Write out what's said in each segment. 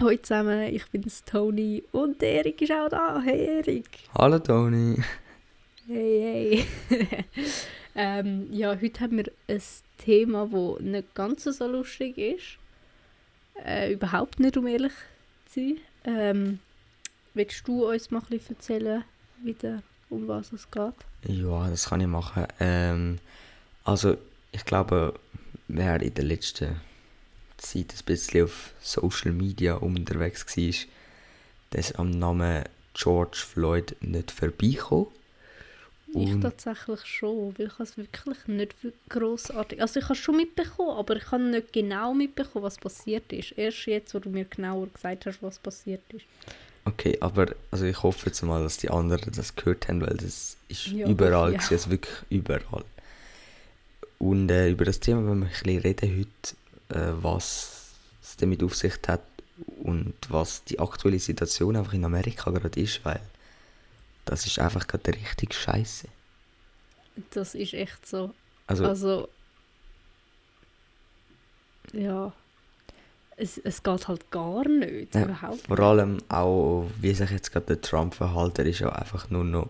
Hallo zusammen, ich bin's Toni und Erik ist auch da. Hey Erik. Hallo Toni. Hey, hey. ähm, ja, heute haben wir ein Thema, das nicht ganz so lustig ist. Äh, überhaupt nicht, um ehrlich zu sein. Ähm, willst du uns mal ein bisschen erzählen, wieder, um was es geht? Ja, das kann ich machen. Ähm, also, ich glaube, wer in der letzten Zeit ein bisschen auf Social Media unterwegs war, ist am Namen George Floyd nicht vorbeigekommen. Ich tatsächlich schon, weil ich es wirklich nicht grossartig... Also ich habe es schon mitbekommen, aber ich habe nicht genau mitbekommen, was passiert ist. Erst jetzt, wo du mir genauer gesagt hast, was passiert ist. Okay, aber also ich hoffe jetzt mal, dass die anderen das gehört haben, weil das ist ja, überall, ja. ist wirklich überall. Und äh, über das Thema wollen wir ein bisschen reden heute, was es damit auf sich hat und was die aktuelle Situation einfach in Amerika gerade ist, weil das ist einfach gerade richtig scheiße. Das ist echt so. Also, also ja, es, es geht halt gar nicht. Ja, überhaupt vor allem auch, wie sich jetzt gerade der Trump verhalten, ist ja einfach nur noch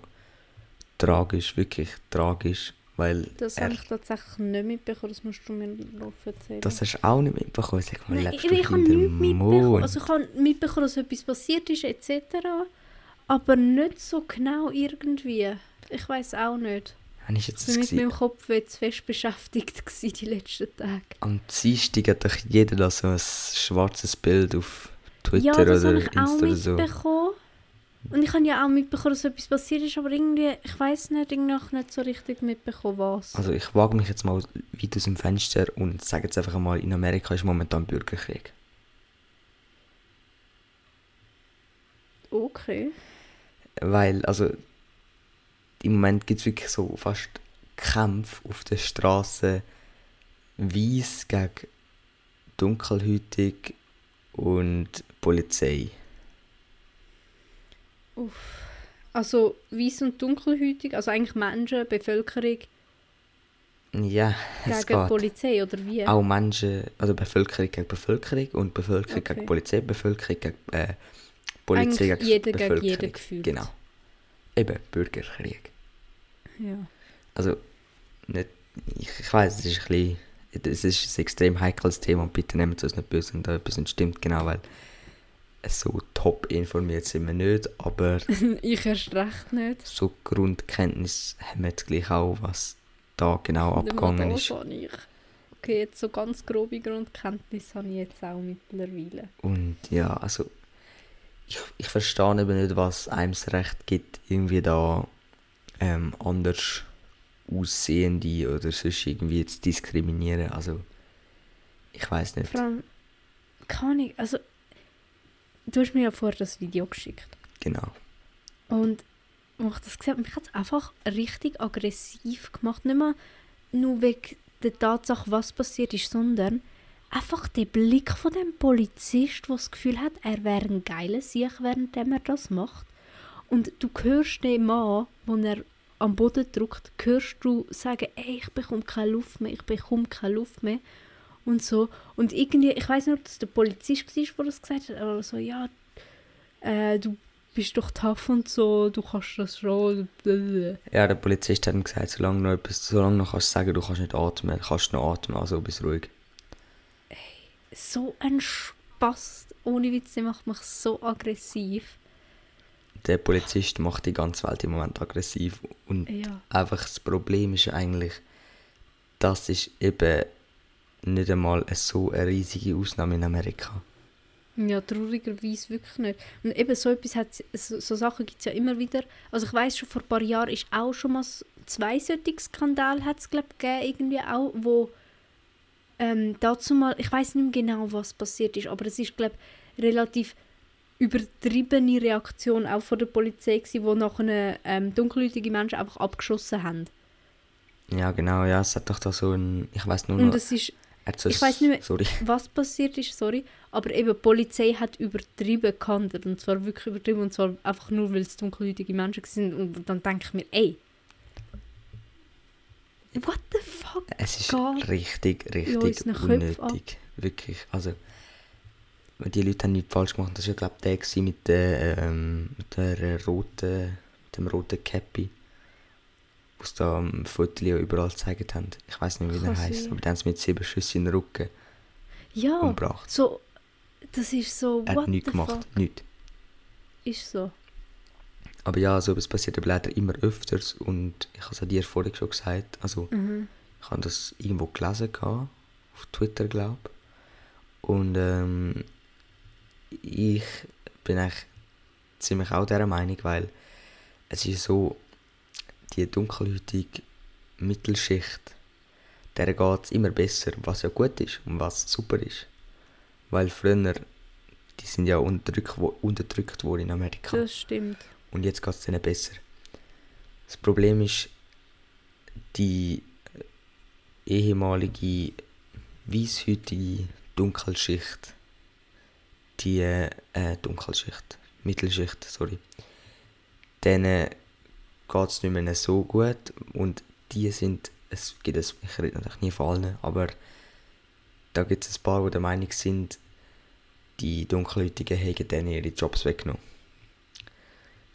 tragisch, wirklich tragisch. Weil das habe ich tatsächlich nicht mitbekommen, das musst du mir noch erzählen. Das hast du auch nicht mitbekommen? Sag mal, Nein, ich, ich habe nichts mitbekommen. Also ich habe mitbekommen, dass etwas passiert ist, etc. Aber nicht so genau irgendwie. Ich weiß auch nicht. Habe ich jetzt ich war mit meinem Kopf jetzt fest beschäftigt die letzten Tage. Am Dienstag hat doch jeder da so ein schwarzes Bild auf Twitter ja, oder Insta oder so. Und ich habe ja auch mitbekommen, dass etwas passiert ist, aber irgendwie, ich weiß nicht, irgendwie nicht so richtig mitbekommen, was. Also ich wage mich jetzt mal weit aus dem Fenster und sage jetzt einfach mal, in Amerika ist momentan Bürgerkrieg. Okay. Weil, also, im Moment gibt es wirklich so fast Kämpfe auf der Straße, weiß gegen dunkelhütig und Polizei. Uff. Also weiß und dunkelhütig, also eigentlich Menschen, Bevölkerung. Ja, es gegen geht. Polizei oder wie? Auch Menschen, also Bevölkerung gegen Bevölkerung und Bevölkerung okay. gegen Polizei, Bevölkerung gegen äh, Polizei Eigentlich jeder gegen jeden gefühlt. Genau. Eben, Bürgerkrieg. Ja. Also, nicht, ich, ich weiß, es ist ein bisschen, es ist ein extrem heikles Thema und bitte nehmt es nicht böse, wenn da etwas nicht stimmt, genau, weil so top informiert sind wir nicht, aber... ich erst recht nicht. So Grundkenntnis haben wir jetzt gleich auch, was da genau abgegangen ist. Ich. Okay, jetzt so ganz grobe Grundkenntnis habe ich jetzt auch mittlerweile. Und ja, also ich, ich verstehe eben nicht, was einem das Recht gibt, irgendwie da ähm, anders aussehende oder sonst irgendwie zu diskriminieren. Also, ich weiß nicht. Vor allem, kann ich, also, du hast mir ja vorher das Video geschickt. Genau. Und als ich das gesehen habe, mich hat es einfach richtig aggressiv gemacht. Nicht mal nur wegen der Tatsache, was passiert ist, sondern einfach der Blick von dem Polizist, der das Gefühl hat, er wäre ein geiler Sieg, während er das macht. Und du hörst den Mann, wenn er am Boden drückt, hörst du sagen, ey, ich bekomme keine Luft mehr, ich bekomme keine Luft mehr. Und so. Und irgendwie, ich weiß nicht, ob das der Polizist war, der das gesagt hat, aber so, ja, äh, du bist doch tough und so, du kannst das schon. Ja, der Polizist hat ihm gesagt, solange noch etwas, solange noch kannst du sagen, du kannst nicht atmen, kannst noch atmen, also bist ruhig so ein Spaß. Ohne Witz, der macht mich so aggressiv. Der Polizist macht die ganze Welt im Moment aggressiv. Und ja. einfach das Problem ist eigentlich, das ist eben nicht einmal so eine riesige Ausnahme in Amerika. Ja, traurigerweise wirklich nicht. Und eben so etwas hat, so, so Sachen gibt es ja immer wieder. Also ich weiß schon, vor ein paar Jahren ist auch schon mal zwei solche Skandale hat es glaube gegeben, irgendwie auch, wo ähm, dazu mal, ich weiß nicht mehr genau, was passiert ist, aber es ist, glaube relativ übertriebene Reaktion auch von der Polizei gewesen, wo nachher ähm, dunkelhäutige Menschen einfach abgeschossen haben. Ja, genau, ja, es hat doch da so ein, ich weiß nur noch... Und es ist, ich weiß nicht mehr, sorry. was passiert ist, sorry, aber eben, die Polizei hat übertrieben gehandelt, und zwar wirklich übertrieben, und zwar einfach nur, weil es dunkelhäutige Menschen sind, und dann denke ich mir, ey, What the fuck? Es ist richtig, richtig unnötig. Wirklich. Also, die Leute haben nichts falsch gemacht. Das war, glaube ich, der mit der, ähm, mit der roten, dem roten Cappy. Was da am Foto überall gezeigt haben. Ich weiß nicht, wie der heißt, aber dann haben sie mit sieben Schüssen in den Rücken ja, umgebracht. So, das ist so. Er hat nichts gemacht, nichts. Ist so. Aber ja, so etwas passiert aber leider immer öfters und ich habe es dir vorhin schon gesagt. Also, mhm. ich habe das irgendwo gelesen, gehabt, auf Twitter, glaube ich. Und ähm, ich bin eigentlich ziemlich auch dieser Meinung, weil es ist so, die dunkelhäutige Mittelschicht, der geht es immer besser, was ja gut ist und was super ist. Weil früher, die sind ja unterdrückt, unterdrückt worden in Amerika. Das stimmt. Und jetzt geht es ihnen besser. Das Problem ist, die ehemalige weißhütige Dunkelschicht, die äh, Dunkelschicht, Mittelschicht, sorry, denen geht es nicht mehr so gut und die sind, es gibt es, ich rede natürlich nie von allen, aber da gibt es ein paar, die der Meinung sind, die Dunkelhäutigen hätten denen ihre Jobs weggenommen.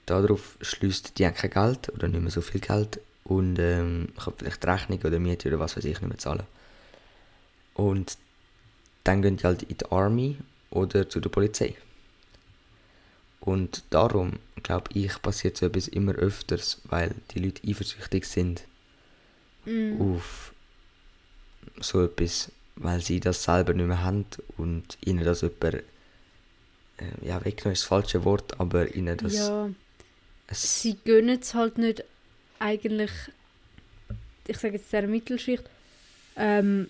Darauf schließt die haben kein Geld oder nicht mehr so viel Geld und ähm, kann vielleicht die Rechnung oder Miete oder was weiß ich nicht mehr zahlen. Und dann gehen die halt in die Army oder zu der Polizei. Und darum, glaube ich, passiert so etwas immer öfters, weil die Leute eifersüchtig sind. Mm. auf so etwas, weil sie das selber nicht mehr haben und ihnen das jemand, äh, ja, weggenommen ist das falsche Wort, aber ihnen das... Ja, sie gönnen es halt nicht eigentlich, ich sage jetzt der Mittelschicht, ähm,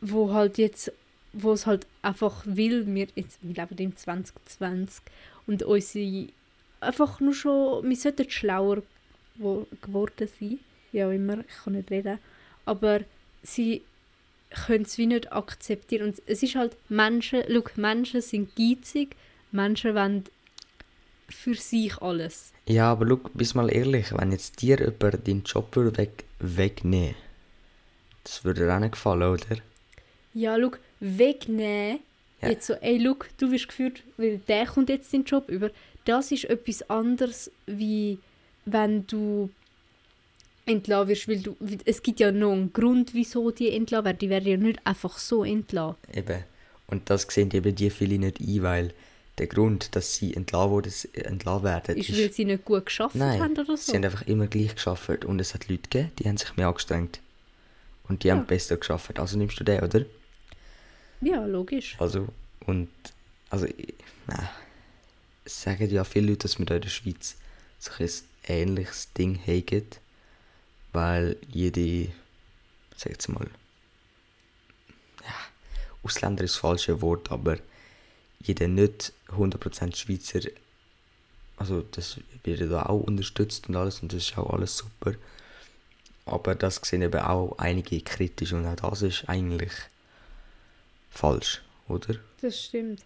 wo halt jetzt, wo es halt einfach will, wir, jetzt, wir leben im 2020 und unsere, einfach nur schon, wir sollten schlauer wo, geworden sein, auch immer, ich kann nicht reden, aber sie können es wie nicht akzeptieren und es ist halt, Menschen, look, Menschen sind geizig, Menschen wollen für sich alles. Ja, aber schau, bist mal ehrlich, wenn jetzt dir jemand deinen Job weg, wegnehmen das würde dir auch nicht gefallen, oder? Ja, schau, wegnehmen, ja. jetzt so, ey, schau, du wirst geführt, weil der kommt jetzt deinen Job über, das ist etwas anderes, wie wenn du entlassen wirst, weil du, es gibt ja noch einen Grund, wieso die entlassen werden, die werden ja nicht einfach so entlassen. Eben, und das sehen eben die viele nicht ein, weil der Grund, dass sie entlassen, wurden, entlassen werden, ist, ist, weil sie nicht gut geschafft nein, haben oder so? sie haben einfach immer gleich geschafft und es hat Leute gegeben, die haben sich mehr angestrengt. Und die ja. haben besser geschafft. Also nimmst du den, oder? Ja, logisch. Also, und, also, nein. Sagen ja viele Leute, dass wir da in der Schweiz so ein ähnliches Ding haben, weil jede, sag jetzt mal, ja, Ausländer ist das falsche Wort, aber jeder nicht 100% Schweizer, also das wird da auch unterstützt und alles und das ist auch alles super. Aber das sehen eben auch einige kritisch und auch das ist eigentlich falsch, oder? Das stimmt.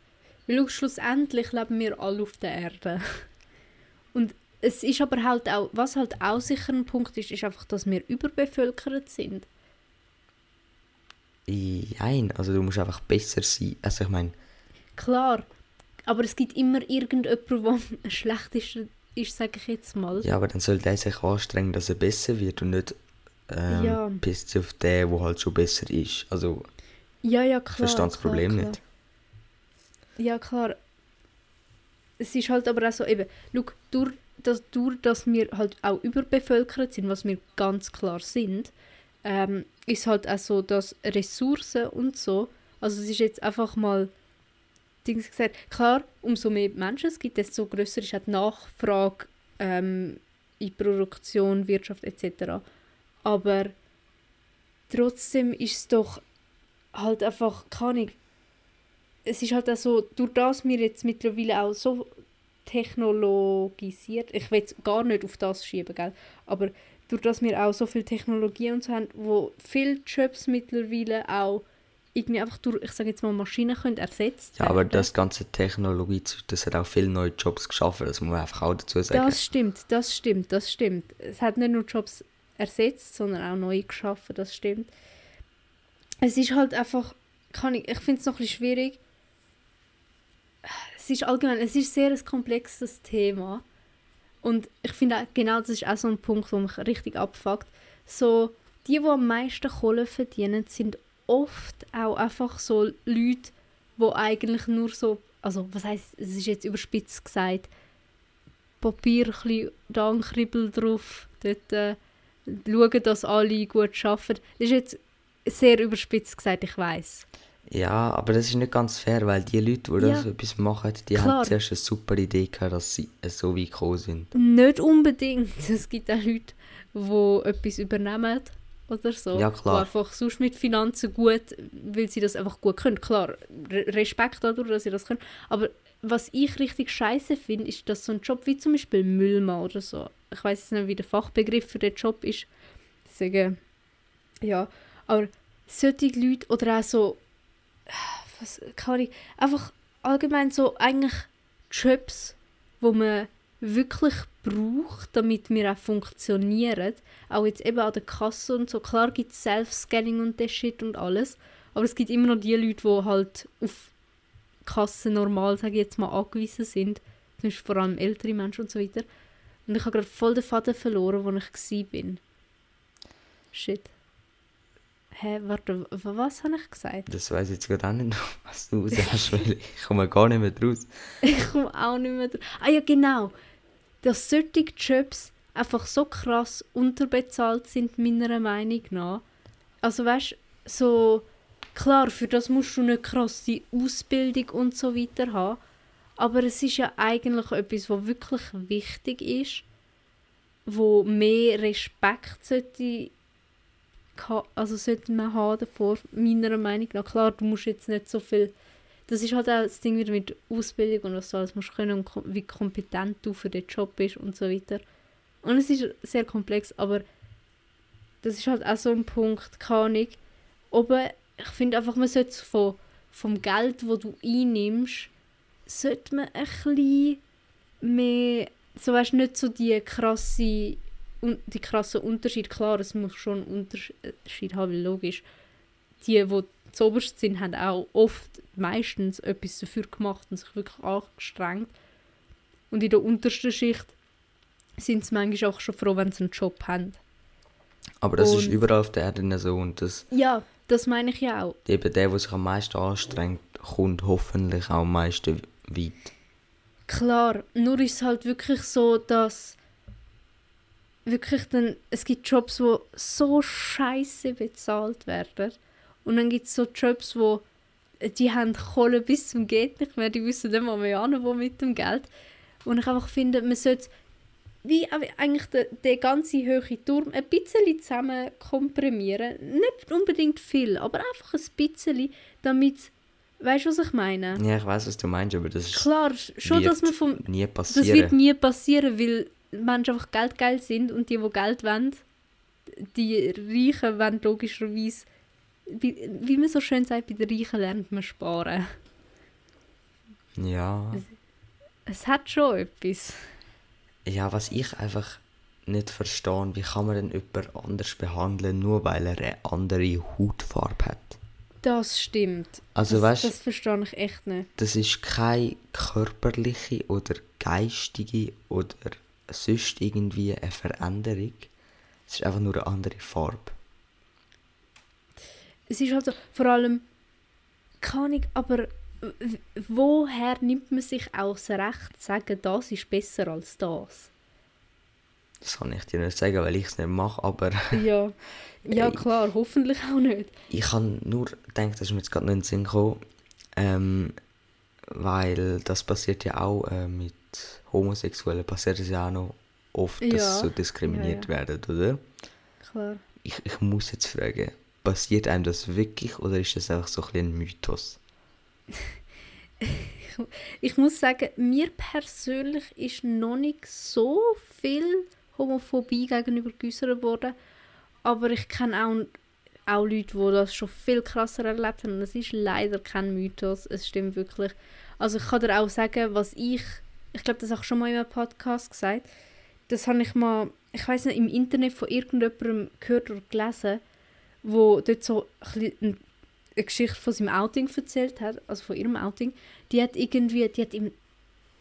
Weil schlussendlich leben wir alle auf der Erde. Und es ist aber halt auch, was halt auch sicher ein Punkt ist, ist einfach, dass wir überbevölkert sind. Nein, also du musst einfach besser sein. Also ich meine, Klar, aber es gibt immer irgendjemanden, der schlecht ist, ist sage ich jetzt mal. Ja, aber dann soll der sich anstrengen, dass er besser wird und nicht ähm, ja. pisst auf den, der halt schon besser ist. Also, ja, ja, klar. Verstand das Problem klar. nicht. Ja, klar. Es ist halt aber auch so, eben, schau, durch, das, durch dass wir halt auch überbevölkert sind, was wir ganz klar sind, ähm, ist halt auch so, dass Ressourcen und so, also es ist jetzt einfach mal Dings gesagt, klar, umso mehr Menschen es gibt, desto größer ist auch die Nachfrage ähm, in Produktion, Wirtschaft etc. Aber trotzdem ist es doch halt einfach, keine es ist halt auch so, durch das wir jetzt mittlerweile auch so technologisiert, ich will gar nicht auf das schieben, gell? aber durch das wir auch so viel Technologie und so haben, wo viele Jobs mittlerweile auch irgendwie einfach durch, ich sage jetzt mal, Maschinen können ersetzt Ja, aber das ganze Technologie, das hat auch viele neue Jobs geschaffen, das muss man einfach auch dazu sagen. Das stimmt, das stimmt, das stimmt. Es hat nicht nur Jobs ersetzt, sondern auch neue geschaffen, das stimmt. Es ist halt einfach, kann ich, ich finde es noch ein bisschen schwierig, es ist allgemein, es ist sehr ein komplexes Thema. Und ich finde genau das ist auch so ein Punkt, wo mich richtig abfuckt. So, die, die am meisten Kohle verdienen, sind oft auch einfach so Leute, die eigentlich nur so, also was heißt, es ist jetzt überspitzt gesagt, Papier ein da ein Kribbel drauf, dort äh, schauen, dass alle gut arbeiten. Das ist jetzt sehr überspitzt gesagt, ich weiß. Ja, aber das ist nicht ganz fair, weil die Leute, die ja. das etwas machen, die Klar. haben zuerst eine super Idee gehabt, dass sie so weit gekommen sind. Nicht unbedingt. Es gibt auch Leute, die etwas übernehmen oder so. Ja, klar. Die einfach sonst mit Finanzen gut, weil sie das einfach gut können. Klar, Respekt dadurch, dass sie das können. Aber was ich richtig scheiße finde, ist, dass so ein Job wie zum Beispiel Müllmann oder so, ich weiß nicht, wie der Fachbegriff für den Job ist, sagen, ja, aber solche Leute oder auch so, was kann ich, einfach allgemein so eigentlich Jobs, wo man wirklich braucht, damit wir auch funktionieren, auch jetzt eben an der Kasse und so, klar gibt es Self-Scanning und das Shit und alles, aber es gibt immer noch die Leute, die halt auf Kasse normal, sage ich jetzt mal, angewiesen sind, zum Beispiel vor allem ältere Menschen und so weiter. Und ich habe gerade voll den Faden verloren, wo ich war. Shit. Hä, warte, was habe ich gesagt? Das weiß ich jetzt gerade auch nicht, was du sagst, weil ich komme gar nicht mehr draus. ich komme auch nicht mehr draus. Ah ja, genau. Dass solche Jobs einfach so krass unterbezahlt sind, meiner Meinung nach. Also weißt du, so Klar, für das musst du eine krasse Ausbildung und so weiter haben. Aber es ist ja eigentlich etwas, was wirklich wichtig ist, wo mehr Respekt sollte, also sollte man haben davor, meiner Meinung nach. Klar, du musst jetzt nicht so viel... Das ist halt auch das Ding wieder mit Ausbildung und was du alles musst können und wie kompetent du für den Job bist und so weiter. Und es ist sehr komplex, aber das ist halt auch so ein Punkt, keine Ahnung, ob ich finde einfach, man sollte von, vom Geld, das du einnimmst, sollte man ein bisschen mehr, so weißt nicht so die krasse, die krassen Unterschied. Klar, es muss schon einen Unterschied haben, logisch. Die, die zuoberst sind, haben auch oft meistens etwas dafür gemacht und sich wirklich angestrengt. Und in der untersten Schicht sind sie manchmal auch schon froh, wenn sie einen Job haben. Aber das und, ist überall auf der Erde so und das... Ja, das meine ich ja auch. Eben der, der sich am meisten anstrengt, kommt hoffentlich auch am meisten weit. Klar, nur ist es halt wirklich so, dass wirklich dann, es gibt Jobs, die so scheiße bezahlt werden und dann gibt es so Jobs, wo die haben Kohle bis zum geht nicht mehr, die wissen nicht mal mehr an, wo mit dem Geld. Und ich einfach finde, man sollte wie eigentlich der, der ganze hohe Turm ein bisschen zusammen komprimieren. Nicht unbedingt viel, aber einfach ein bisschen, damit Weißt du, was ich meine? Ja, ich weiß, was du meinst, aber das ist. Klar, schon, dass man vom. Nie passieren. Das wird nie passieren, weil Menschen einfach geldgeil sind und die, die Geld wollen, die Reichen wollen logischerweise. Wie, wie man so schön sagt, bei den Reichen lernt man sparen. Ja. Es, es hat schon etwas. Ja, was ich einfach nicht verstehe, wie kann man denn jemand anders behandeln, nur weil er eine andere Hautfarbe hat? Das stimmt. Also, das, weißt, das verstehe ich echt nicht. Das ist keine körperliche oder geistige oder sonst irgendwie eine Veränderung. Es ist einfach nur eine andere Farbe. Es ist halt so, vor allem, kann ich, aber woher nimmt man sich auch das Recht zu sagen, das ist besser als das? Das kann ich dir nicht sagen, weil ich es nicht mache, aber... ja. ja, klar, hoffentlich auch nicht. Ich habe nur gedacht, dass mir jetzt gerade nicht in den Sinn gekommen, ähm, weil das passiert ja auch äh, mit Homosexuellen, passiert es ja auch noch oft, dass ja. so diskriminiert ja, ja. werden, oder? Klar. Ich, ich muss jetzt fragen, passiert einem das wirklich oder ist das einfach so ein, ein Mythos? ich muss sagen, mir persönlich ist noch nicht so viel Homophobie gegenüber geäußert worden. Aber ich kenne auch, auch Leute, die das schon viel krasser erlebt haben. Und es ist leider kein Mythos. Es stimmt wirklich. Also ich kann dir auch sagen, was ich, ich glaube, das ich schon mal in einem Podcast gesagt, das habe ich mal, ich weiß nicht, im Internet von irgendjemandem gehört oder gelesen, wo dort so ein eine Geschichte von seinem Outing erzählt hat, also von ihrem Outing, die hat irgendwie, die hat im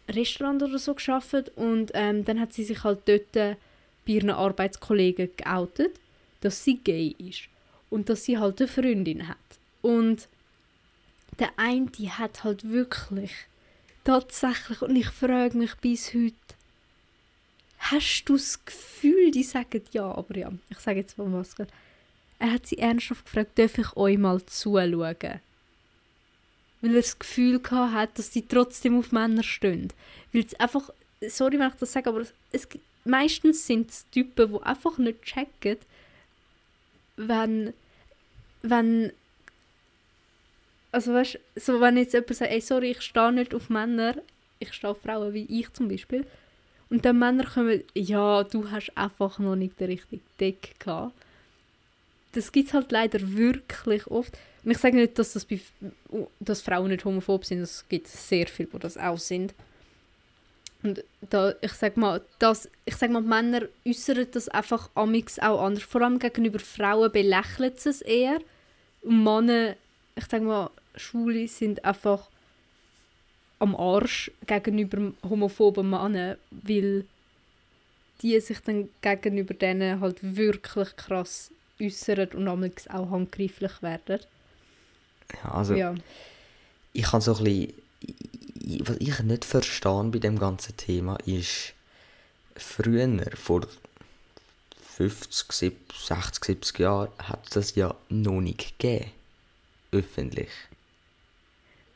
Restaurant oder so geschafft und ähm, dann hat sie sich halt dort bei ihren Arbeitskollegen geoutet, dass sie gay ist und dass sie halt eine Freundin hat. Und der eine, die hat halt wirklich tatsächlich, und ich frage mich bis heute, hast du das Gefühl, die sagen ja, aber ja, ich sage jetzt was gerade. Er hat sie ernsthaft gefragt, darf ich euch mal zuschauen? Weil er das Gefühl hat, dass sie trotzdem auf Männer stehen. Weil es einfach, sorry, wenn ich das sage, aber es, meistens sind es Typen, die einfach nicht checken, wenn, wenn also weißt so wenn jetzt jemand sagt, ey, sorry, ich stehe nicht auf Männer, ich stehe auf Frauen, wie ich zum Beispiel, und dann Männer kommen, ja, du hast einfach noch nicht den richtigen Deck gehabt. Das gibt es halt leider wirklich oft. Und ich sage nicht, dass, das bei, dass Frauen nicht homophob sind, es gibt sehr viele, die das auch sind. Und da, ich sag mal, das, ich sag mal, Männer äußern das einfach amix auch anders. Vor allem gegenüber Frauen belächeln sie es eher. Und Männer, ich sag mal, Schwule sind einfach am Arsch gegenüber homophoben Männern, weil die sich dann gegenüber denen halt wirklich krass äußern und auch handgreiflich werden. Ja, also ja. ich kann so ein bisschen, was ich nicht verstehe bei dem ganzen Thema ist, früher, vor 50, 60, 70 Jahren, hat das ja noch nicht gegeben. Öffentlich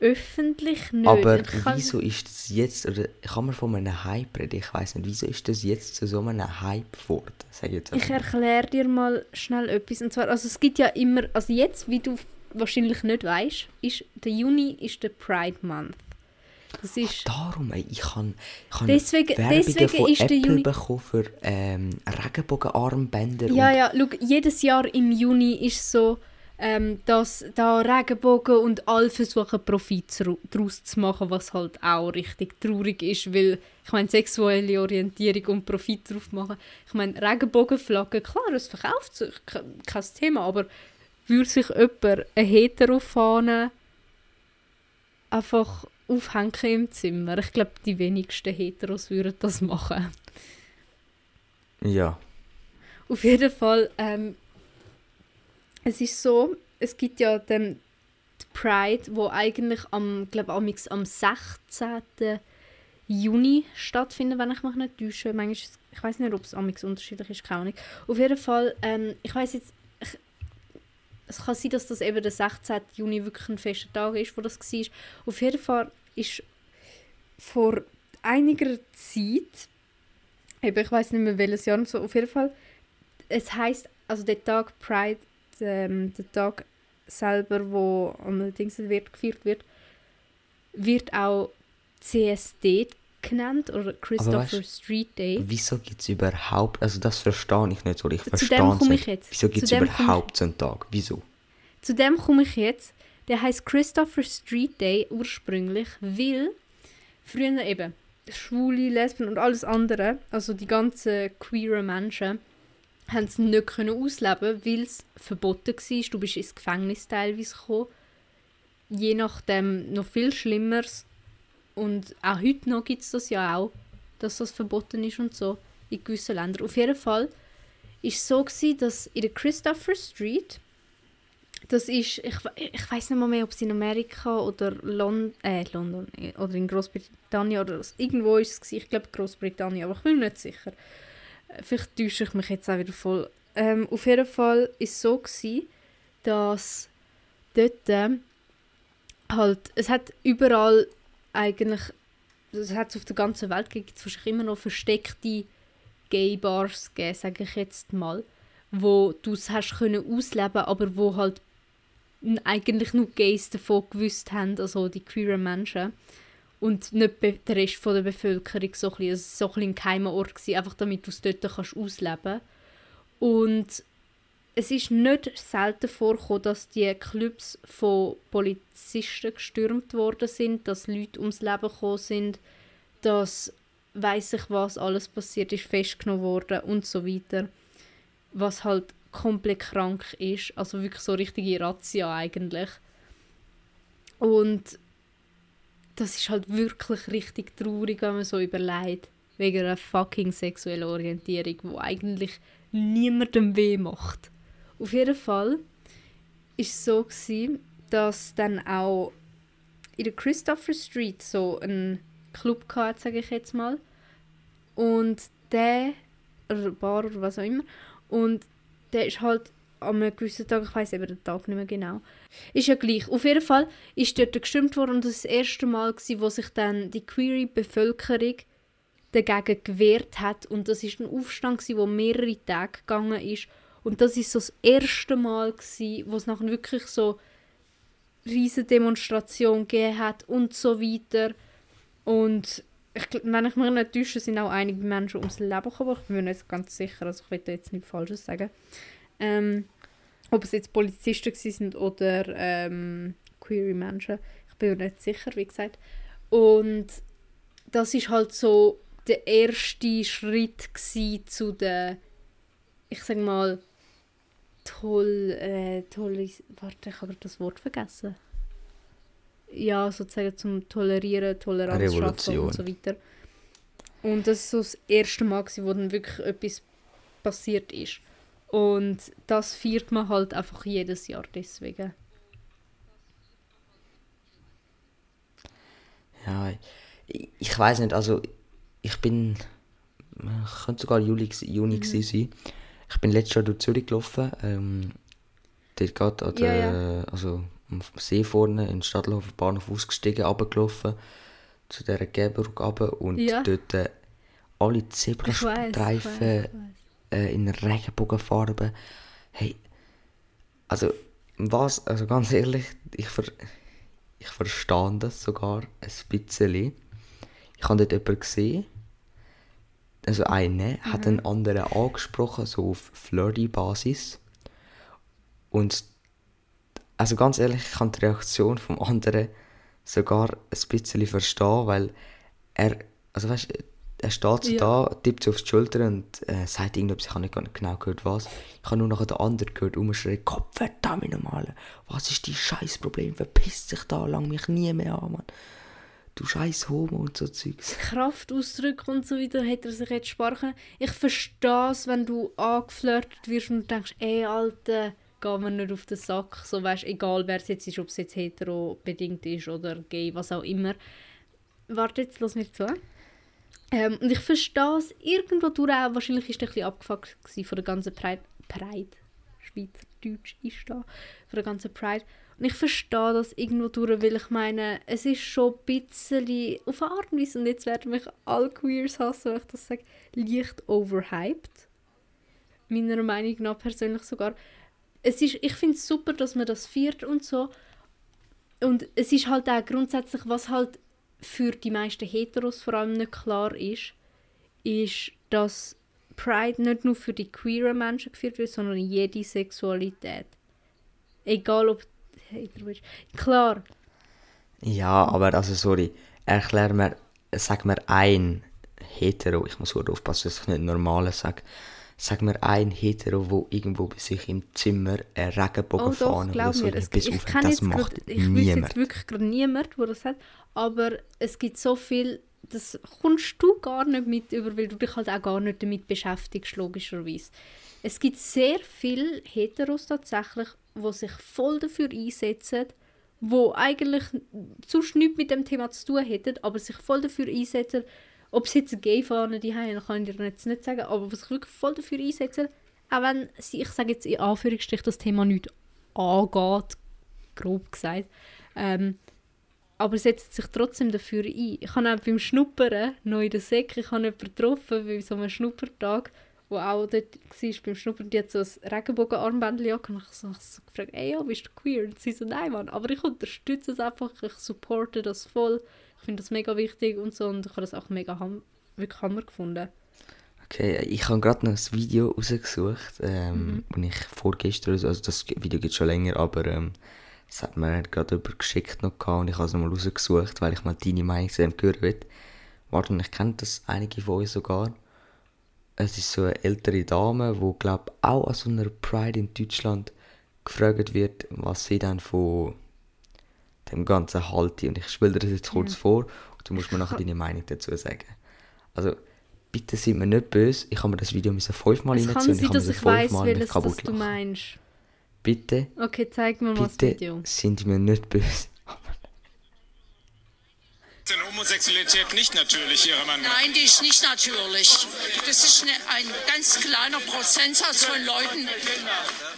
öffentlich nicht. Aber wieso ist das jetzt, oder kann man von einem Hype reden? Ich weiß nicht, wieso ist das jetzt zu so einem Hype geworden? ich ich erkläre dir mal schnell etwas. Und zwar, also es gibt ja immer, also jetzt, wie du wahrscheinlich nicht weißt, ist der Juni ist der Pride Month. Das ist Ach, darum, ey, ich habe ich deswegen, deswegen von ist Apple der Juni bekommen für ähm, Regenbogenarmbänder. Ja, ja, schau, jedes Jahr im Juni ist so ähm, dass da Regenbogen und alle versuchen Profit daraus zu machen, was halt auch richtig traurig ist, weil ich meine sexuelle Orientierung und Profit darauf machen. Ich meine Regenbogenflaggen, klar, es verkauft sich, kein Thema, aber würde sich jemand eine Heterofahne einfach aufhängen im Zimmer? Ich glaube, die wenigsten Heteros würden das machen. Ja. Auf jeden Fall ähm, es ist so, es gibt ja dann die Pride, wo eigentlich am, glaube am 16. Juni stattfindet, wenn ich mich nicht täusche. Manchmal, ich weiß nicht, ob es amix unterschiedlich ist, keine Ahnung. Auf jeden Fall, ähm, ich weiß jetzt, ich, es kann sein, dass das eben der 16. Juni wirklich ein fester Tag ist, wo das war. Auf jeden Fall ist vor einiger Zeit, eben, ich weiß nicht mehr welches Jahr so, auf jeden Fall, es heißt also der Tag Pride ähm, der Tag selber, wo allerdings wird geführt wird, wird auch CSD genannt oder Christopher weißt, Street Day. Wieso gibt es überhaupt, also das verstehe ich nicht, oder ich verstehe es nicht. Jetzt. Wieso gibt es überhaupt so einen Tag? Wieso? Zu dem komme ich jetzt. Der heißt Christopher Street Day ursprünglich, weil früher eben Schwule, Lesben und alles andere, also die ganzen queeren Menschen, haben es nicht können ausleben weil es verboten war. Du bist ins Gefängnis teilweise gekommen. Je nachdem noch viel Schlimmeres. Und auch heute noch gibt es das ja auch, dass das verboten ist und so in gewissen Ländern. Auf jeden Fall war es so, gewesen, dass in der Christopher Street, das ist, ich, ich weiß nicht mal mehr, ob es in Amerika oder Lon äh, London oder in Großbritannien oder irgendwo ist es, ich glaube Großbritannien, aber ich bin mir nicht sicher vielleicht täusche ich mich jetzt auch wieder voll. Ähm, auf jeden Fall war es so, gewesen, dass dort äh, halt, es hat überall eigentlich, es hat auf der ganzen Welt gibt es wahrscheinlich immer noch versteckte Gay-Bars gegeben, sage ich jetzt mal, wo du es hast können ausleben, aber wo halt eigentlich nur Gays davon gewusst haben, also die queeren Menschen und nicht der Rest von der Bevölkerung so ein bisschen, so ein, geheimer Ort gewesen, einfach damit du es dort kannst ausleben. Und es ist nicht selten vorgekommen, dass die Clubs von Polizisten gestürmt worden sind, dass Leute ums Leben gekommen sind, dass weiß ich was alles passiert ist, festgenommen worden und so weiter. Was halt komplett krank ist, also wirklich so richtige Razzia eigentlich. Und das ist halt wirklich richtig traurig, wenn man so überlegt, wegen einer fucking sexuellen Orientierung, wo eigentlich niemandem weh macht. Auf jeden Fall ist es so gewesen, dass dann auch in der Christopher Street so ein Club hatte, sage ich jetzt mal. Und der, oder Bar oder was auch immer, und der ist halt an einem gewissen Tag, ich weiß eben den Tag nicht mehr genau, ist ja gleich. Auf jeden Fall ist dort gestimmt worden und das, das erste Mal, wo sich dann die Query-Bevölkerung dagegen gewehrt hat und das ist ein Aufstand, der mehrere Tage gegangen ist und das ist so das erste Mal, wo es nachher wirklich so riesige Demonstration gegeben hat und so weiter. Und ich, wenn ich mich nicht täusche, sind auch einige Menschen ums Leben gekommen. Ich bin mir nicht ganz sicher, also ich will jetzt nichts Falsches sagen. Ähm, ob es jetzt Polizisten sind oder ähm, queere Menschen. Ich bin mir nicht sicher, wie gesagt. Und das ist halt so der erste Schritt zu der, ich sag mal, toll, äh, toll, warte, ich habe das Wort vergessen. Ja, sozusagen zum Tolerieren, Toleranz schaffen und so weiter. Und das war so das erste Mal, wo dann wirklich etwas passiert ist. Und das feiert man halt einfach jedes Jahr deswegen. Ja, ich, ich weiß nicht, also ich bin, könnte sogar Juli, Juni mhm. sein ich bin letztes Jahr durch Zürich gelaufen. Ähm, dort geht an der, ja, ja. also am See vorne in Stadtlauf Bahnhof ausgestiegen, runtergelaufen zu dieser Gehbrücke runter und ja. dort äh, alle Zebrastreifen äh, in Regenbogenfarben. Hey, also was, also ganz ehrlich, ich, ver, ich verstehe das sogar ein bisschen. Ich habe dort jemanden gesehen, also eine mhm. hat einen anderen angesprochen, so auf Flirty-Basis. Und also ganz ehrlich, ich kann die Reaktion vom anderen sogar ein bisschen verstehen, weil er, also weißt, er steht so ja. da, tippt so auf die Schulter und äh, sagt irgendetwas, ich habe nicht genau gehört was. Ich habe nur noch den anderen gehört, umschreien, Kopf verdammt nochmal, was ist dein scheiß Problem, verpisst sich da, lang mich nie mehr an, Mann du scheiß Homo und so Zeugs. Kraftausdrücke und so weiter hätte er sich jetzt sparen Ich verstehe es, wenn du angeflirtet wirst und denkst, ey, Alter, geh mir nicht auf den Sack. So, weißt, egal wer es jetzt ist, ob es jetzt hetero bedingt ist oder gay, was auch immer. Warte, jetzt lass mich zu. Ähm, und ich verstehe es irgendwo durch auch. Wahrscheinlich war er ein bisschen abgefuckt von der ganzen Pride. Pride? Schweizerdeutsch ist da. Von der ganzen Pride. Und ich verstehe das irgendwo durch, weil ich meine, es ist schon ein bisschen auf eine Art und Weise, und jetzt werden mich alle Queers hassen, wenn ich das sage, leicht overhyped. Meiner Meinung nach persönlich sogar. Es ist, ich finde es super, dass man das feiert und so. Und es ist halt auch grundsätzlich, was halt für die meisten Heteros vor allem nicht klar ist, ist, dass Pride nicht nur für die queeren Menschen geführt wird, sondern jede Sexualität. Egal ob Hater bist. Klar. Ja, aber also sorry, erklär mir, sag mir ein Hetero, ich muss gut aufpassen, dass ich nicht normales sage. Sag mir ein Hetero, wo irgendwo bei sich im Zimmer eine Regenbogenfahne oh, oder so mir, es, ich aufhängt. Das macht grad, ich niemand. jetzt wirklich gerade niemand, der das hat, aber es gibt so viel, das kommst du gar nicht mit über, weil du dich halt auch gar nicht damit beschäftigst, logischerweise. Es gibt sehr viele Heteros tatsächlich, die sich voll dafür einsetzen, wo eigentlich sonst nichts mit dem Thema zu tun hätten, aber sich voll dafür einsetzen, ob sie jetzt eine Gay-Fahne die haben, kann ich dir jetzt nicht sagen, aber was sich wirklich voll dafür einsetzen, auch wenn sie, ich sage jetzt in Anführungsstrichen, das Thema nicht angeht, grob gesagt, ähm, aber setzen sich trotzdem dafür ein. Ich habe auch beim Schnuppern, noch in der Säcke, ich habe jemanden getroffen, bei so einem Schnuppertag, wo auch dort war beim Schnuppern, die hat so ein Regenbogenarmbändchen angehabt. Und ich habe so gefragt, ey, ja, bist du queer? Und sie so, nein, Mann, aber ich unterstütze es einfach, ich supporte das voll. Ich finde das mega wichtig und so und ich habe das auch mega ham wirklich Hammer gefunden. Okay, ich habe gerade noch ein Video rausgesucht, ähm, mhm. ich vorgestern, also das Video gibt schon länger, aber ähm, das hat mir gerade übergeschickt noch gehabt und ich habe es nochmal rausgesucht, weil ich mal deine Meinung zu dem hören will. Warte, ich kenne das einige von euch sogar es ist so eine ältere Dame, wo glaube auch an so einer Pride in Deutschland gefragt wird, was sie dann von dem Ganzen halte. Und ich spiele dir das jetzt kurz mhm. vor und du musst mir nachher deine Meinung dazu sagen. Also, bitte seid mir nicht böse. Ich habe mir das Video fünfmal reinziehen. Es kann sein, dass ich weiss, welches das du meinst. Bitte. Okay, zeig mir mal das Video. sind mir nicht böse. Denn Homosexualität nicht natürlich, Ihrer Meinung Nein, die ist nicht natürlich. Das ist eine, ein ganz kleiner Prozentsatz von Leuten,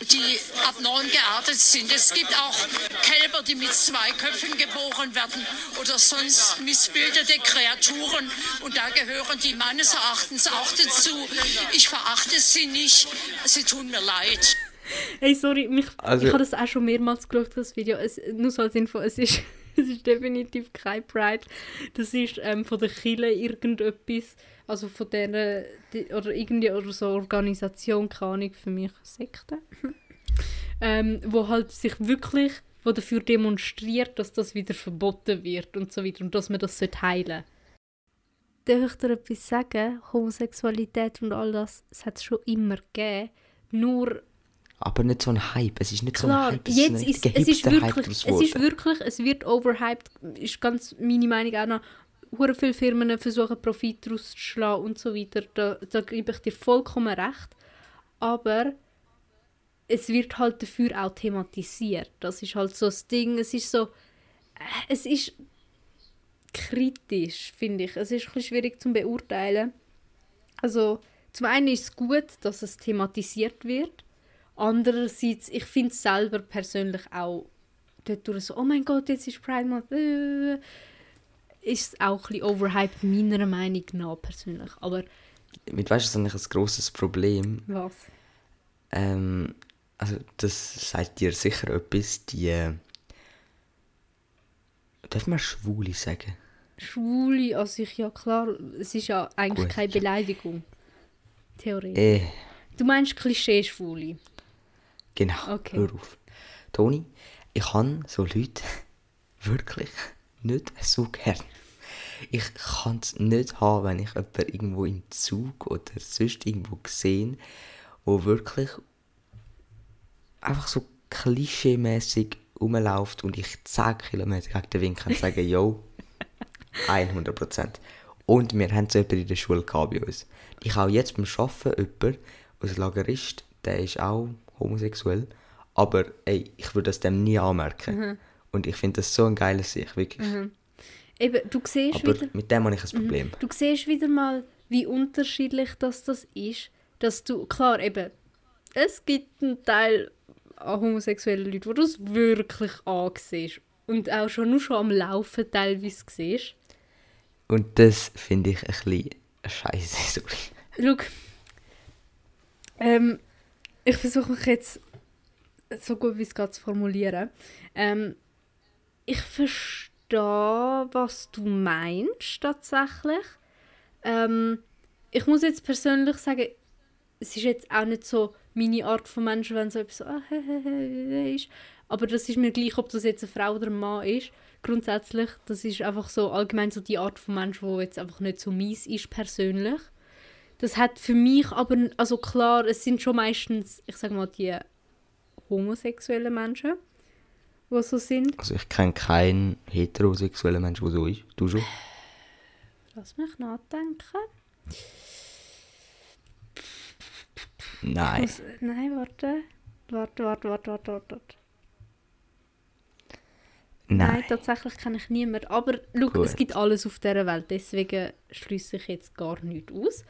die abnorm geartet sind. Es gibt auch Kälber, die mit zwei Köpfen geboren werden oder sonst missbildete Kreaturen. Und da gehören die meines Erachtens auch dazu. Ich verachte sie nicht. Sie tun mir leid. Hey, sorry, mich, also, ich habe das auch schon mehrmals geschaut, das Video. Es, nur so als Info, es ist das ist definitiv kein Pride. Das ist ähm, von der Kille irgendetwas, also von der, die, oder irgendwie oder so Organisation, keine Ahnung, für mich Sekte, ähm, wo halt sich wirklich, wo dafür demonstriert, dass das wieder verboten wird und so weiter und dass man das heilen sollte. Darf ich dir etwas sagen? Homosexualität und all das, es hat es schon immer gegeben. Nur aber nicht so ein Hype. Es ist nicht Klar, so ein Hype. Es jetzt ist, es ist wirklich, es ist wirklich, es wird overhyped, ist ganz meine Meinung auch noch. Hure viele Firmen versuchen Profit daraus zu schlagen und so weiter. Da, da gebe ich dir vollkommen recht. Aber es wird halt dafür auch thematisiert. Das ist halt so das Ding. Es ist so, äh, es ist kritisch, finde ich. Es ist ein bisschen schwierig zu beurteilen. Also zum einen ist es gut, dass es thematisiert wird Andererseits, ich finde es selber persönlich auch dort so, oh mein Gott, jetzt ist Pride Month, äh, ist es auch ein bisschen overhyped, meiner Meinung nach persönlich. Aber... Mit weißt du, das ist eigentlich ein grosses Problem. Was? Ähm, also das sagt dir sicher etwas, die... Äh, darf man Schwule sagen? Schwule, also ich, ja klar, es ist ja eigentlich Gut, keine Beleidigung. Theoretisch. Äh. Du meinst Klischee-Schwule? Genau, okay. hör auf. Toni, ich habe so Leute wirklich nicht so gern. Ich kann es nicht haben, wenn ich jemanden irgendwo im Zug oder sonst irgendwo sehe, wo wirklich einfach so klischeemäßig rumläuft und ich 10 Kilometer gegen den Wind kann sagen, yo, 100%. Und wir haben so jemanden in der Schule bei uns. Ich habe jetzt beim Arbeiten jemanden als Lagerist, der ist auch homosexuell, aber ey, ich würde das dem nie anmerken. Mhm. Und ich finde das so ein geiles Sicht, wirklich. Mhm. Eben, du siehst aber wieder... mit dem habe ich ein mhm. Problem. Du siehst wieder mal, wie unterschiedlich das, das ist, dass du, klar, eben, es gibt einen Teil an homosexuellen Leuten, wo du es wirklich ansiehst und auch schon nur schon am Laufen teilweise siehst. Und das finde ich ein bisschen scheiße, sorry. Schau, ähm, ich versuche mich jetzt so gut wie es geht zu formulieren. Ähm, ich verstehe, was du meinst tatsächlich. Ähm, ich muss jetzt persönlich sagen, es ist jetzt auch nicht so meine Art von Menschen, wenn so etwas so ah, ist. Aber das ist mir gleich, ob das jetzt eine Frau oder ein Mann ist. Grundsätzlich, das ist einfach so allgemein so die Art von Mensch, wo jetzt einfach nicht so mies ist persönlich. Das hat für mich aber, also klar, es sind schon meistens, ich sag mal, die homosexuellen Menschen, die so sind. Also ich kenne keinen heterosexuellen Menschen, der so ist. Du schon? Lass mich nachdenken. Nein. Muss, nein, warte. Warte, warte, warte, warte, warte. Nein. Nein, tatsächlich kenne ich niemanden. Aber schau, es gibt alles auf dieser Welt, deswegen schließe ich jetzt gar nichts aus.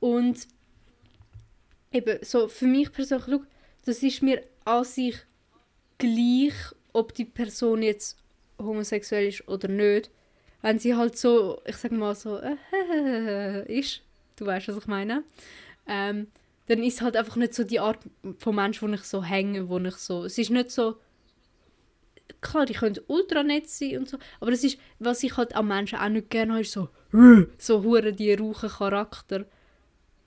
Und eben, so für mich persönlich, das ist mir an sich gleich, ob die Person jetzt homosexuell ist oder nicht. Wenn sie halt so, ich sag mal so, äh, ist, du weißt, was ich meine, ähm, dann ist halt einfach nicht so die Art von Mensch, wo ich so hänge, wo ich so, es ist nicht so, klar, die können ultra nett sein und so, aber es ist, was ich halt an Menschen auch nicht gerne habe, ist so, so hure die rauchen Charakter.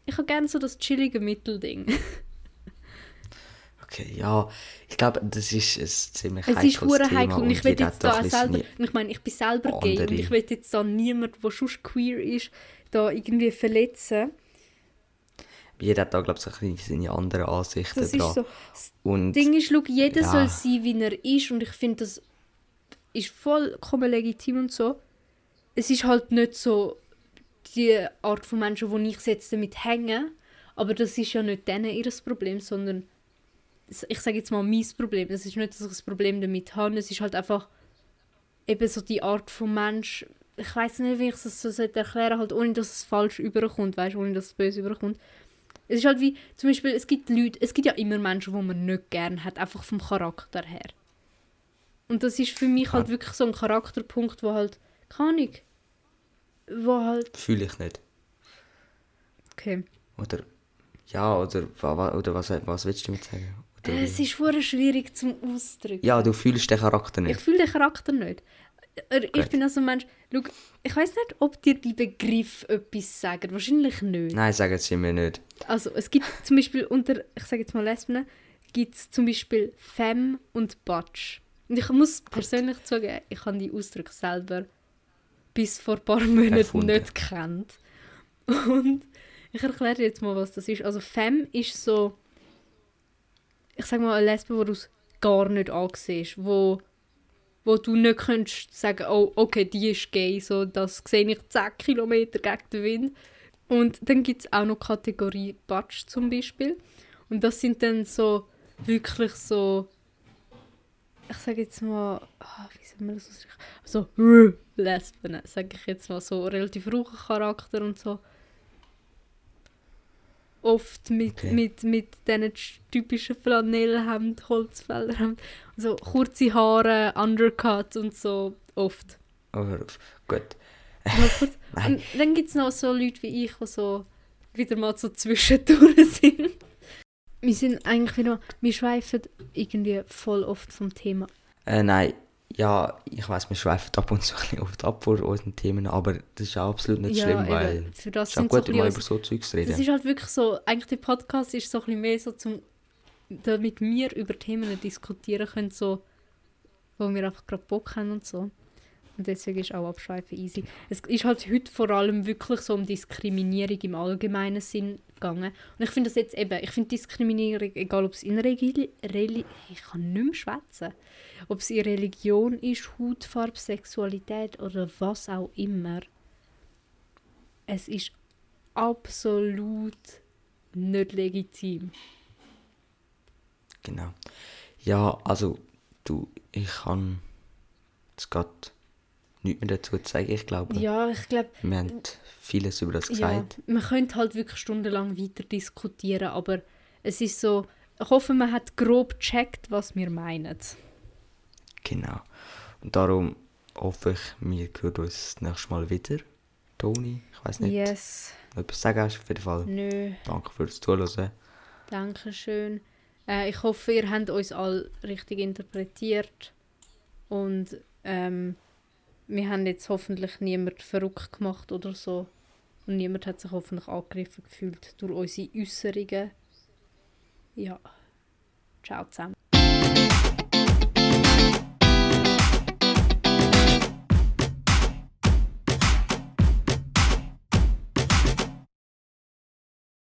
Ich habe gerne so das chillige Mittelding. okay, ja. Ich glaube, das ist ein ziemlich es heikles ist Thema. heikel und ich will jetzt da selber, ich meine, ich bin selber andere. gay und ich will jetzt da niemand, der schon queer ist, da irgendwie verletzen. Jeder hat da, glaube ich, seine anderen Ansichten das dran. Ist so. Das und, Ding ist, schau, jeder ja. soll sein, wie er ist und ich finde das ist vollkommen legitim und so. Es ist halt nicht so die Art von Menschen, wo ich jetzt damit hänge. Aber das ist ja nicht denen ihr Problem, sondern ich sage jetzt mal mein Problem. Es ist nicht, dass ich ein Problem damit habe. Es ist halt einfach eben so die Art von Mensch. Ich weiß nicht, wie ich das so erklären halt ohne dass es falsch überkommt, weißt, ohne dass es böse überkommt. Es ist halt wie, zum Beispiel, es gibt Leute, es gibt ja immer Menschen, die man nicht gerne hat, einfach vom Charakter her. Und das ist für mich halt wirklich so ein Charakterpunkt, wo halt, keine Ahnung, wo halt... Fühle ich nicht. Okay. Oder, ja, oder, oder was, was willst du damit sagen? Oder, es ist vorher schwierig zum Ausdrücken. Ja, du fühlst den Charakter nicht. Ich fühle den Charakter nicht. Ich Gut. bin also ein Mensch, schau, ich weiß nicht, ob dir die Begriffe etwas sagen. Wahrscheinlich nicht. Nein, sagen sie mir nicht. Also, es gibt zum Beispiel unter, ich sage jetzt mal Lesben, gibt es zum Beispiel Femme und Batsch. Und ich muss persönlich zugeben, ich habe die Ausdrücke selber bis vor ein paar Monaten Erfunden. nicht gekannt. Und ich erkläre dir jetzt mal, was das ist. Also Femme ist so, ich sage mal, eine Lesbe, die du gar nicht ansiehst, wo, wo du nicht könntest sagen, oh, okay, die ist gay, so, das sehe ich 10 Kilometer gegen den Wind. Und dann gibt es auch noch Kategorie Batsch zum Beispiel. Und das sind dann so wirklich so ich sage jetzt mal, oh, wie soll man das ausdrücken? So, also, Lesben, sage ich jetzt mal, so relativ rauchen Charakter und so. Oft mit, okay. mit, mit diesen typischen Flanellhemd, Holzfällerhemd. Also kurze Haare, Undercut und so, oft. Oh, gut. und dann gibt es noch so Leute wie ich, die so wieder mal so zwischendurch sind wir sind eigentlich wieder, wir schweifen irgendwie voll oft vom Thema. Äh, nein, ja, ich weiß, wir schweifen ab und zu ein oft ab vor unseren Themen, aber das ist auch absolut nicht ja, schlimm, weil für das es ist auch gut, so mal über so Zeugs reden. Das ist halt wirklich so, eigentlich der Podcast ist so ein bisschen mehr so zum, damit wir über Themen diskutieren können, so, wo wir einfach gerade Bock haben und so. Und deswegen ist auch Abschweifen easy. Es ist halt heute vor allem wirklich so um Diskriminierung im allgemeinen Sinn gegangen. Und ich finde das jetzt eben, ich finde Diskriminierung, egal ob es in Religion, Reli ich kann nicht mehr schwätzen, ob es in Religion ist, Hautfarbe, Sexualität oder was auch immer, es ist absolut nicht legitim. Genau. Ja, also du, ich kann es gerade nichts mehr dazu zu sagen, ich glaube. Ja, ich glaube... Wir haben vieles über das gesagt. Ja, man könnte halt wirklich stundenlang weiter diskutieren, aber es ist so... Ich hoffe, man hat grob gecheckt, was wir meinen. Genau. Und darum hoffe ich, wir hören uns das nächste Mal wieder. Toni, ich weiß nicht. Yes. Noch etwas sagen hast auf jeden Fall. Nö. Danke fürs Zuhören. Dankeschön. Äh, ich hoffe, ihr habt uns alle richtig interpretiert. Und ähm, wir haben jetzt hoffentlich niemand verrückt gemacht oder so. Und niemand hat sich hoffentlich angegriffen gefühlt durch unsere Äußerungen. Ja. Ciao zusammen.